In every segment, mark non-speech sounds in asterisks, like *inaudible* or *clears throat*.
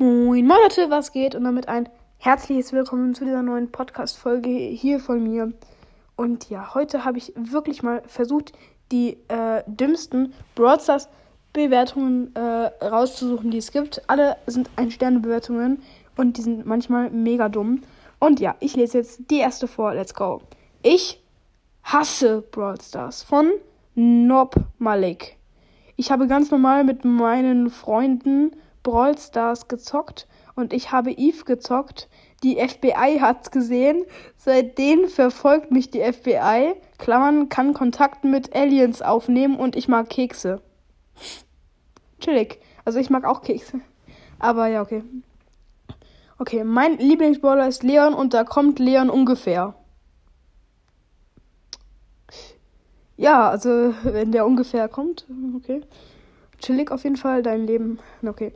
Moin Moin Leute, was geht? Und damit ein herzliches Willkommen zu dieser neuen Podcast-Folge hier von mir. Und ja, heute habe ich wirklich mal versucht, die äh, dümmsten Brawl Stars Bewertungen äh, rauszusuchen, die es gibt. Alle sind Ein-Sterne-Bewertungen und die sind manchmal mega dumm. Und ja, ich lese jetzt die erste vor. Let's go. Ich hasse Brawl Stars von Nob Malik. Ich habe ganz normal mit meinen Freunden Brawl Stars gezockt und ich habe Eve gezockt. Die FBI hat's gesehen. Seitdem verfolgt mich die FBI. Klammern kann Kontakt mit Aliens aufnehmen und ich mag Kekse. Chillig. Also ich mag auch Kekse. Aber ja, okay. Okay, mein Lieblingsbrawler ist Leon und da kommt Leon ungefähr. Ja, also wenn der ungefähr kommt, okay. Chillig auf jeden Fall, dein Leben. Okay.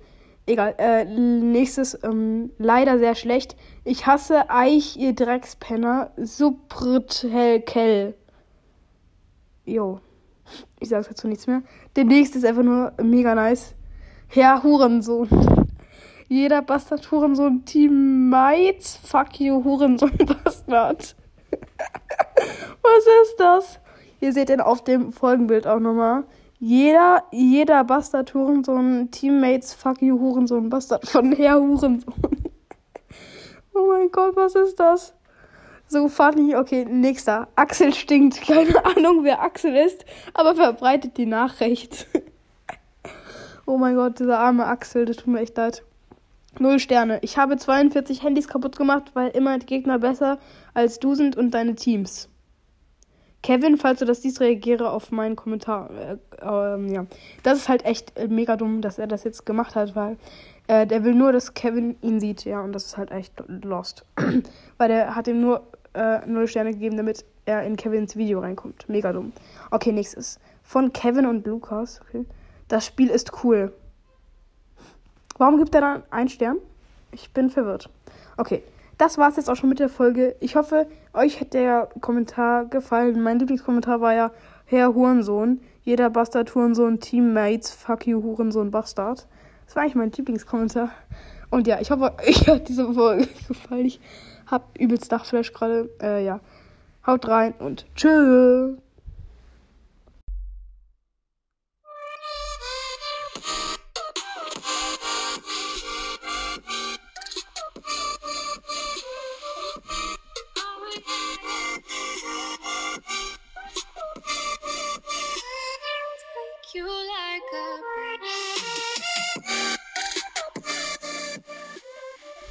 Egal. Äh, nächstes, ähm, leider sehr schlecht. Ich hasse Eich, ihr Dreckspenner. Subrithelkel. Jo. Ich sag's dazu nichts mehr. Der nächste ist einfach nur mega nice. Herr Hurensohn. *laughs* Jeder Bastard Hurensohn Teammates. Fuck you, Hurensohn *laughs* Bastard. *laughs* Was ist das? Ihr seht den auf dem Folgenbild auch nochmal. Jeder, jeder Bastard Hurensohn, Teammates, fuck you Hurensohn, Bastard von Herr Hurensohn. *laughs* oh mein Gott, was ist das? So funny. Okay, nächster. Axel stinkt. Keine Ahnung, wer Axel ist, aber verbreitet die Nachricht. *laughs* oh mein Gott, dieser arme Axel, das tut mir echt leid. Null Sterne. Ich habe 42 Handys kaputt gemacht, weil immer die Gegner besser als du sind und deine Teams. Kevin, falls du das siehst, reagiere auf meinen Kommentar. Äh, ähm, ja. Das ist halt echt äh, mega dumm, dass er das jetzt gemacht hat, weil äh, der will nur, dass Kevin ihn sieht, ja, und das ist halt echt lost. *clears throat* weil der hat ihm nur äh, 0 Sterne gegeben, damit er in Kevins Video reinkommt. Mega dumm. Okay, nächstes. Von Kevin und Lukas. Okay. Das Spiel ist cool. Warum gibt er dann einen Stern? Ich bin verwirrt. Okay das war es jetzt auch schon mit der Folge. Ich hoffe, euch hat der Kommentar gefallen. Mein Lieblingskommentar war ja Herr Hurensohn. Jeder Bastard Hurensohn, Teammates, fuck you Hurensohn Bastard. Das war eigentlich mein Lieblingskommentar. Und ja, ich hoffe, *laughs* euch hat diese Folge gefallen. Ich hab übelst Dachflash gerade. Äh, ja. Haut rein und tschüss. you like a breeze.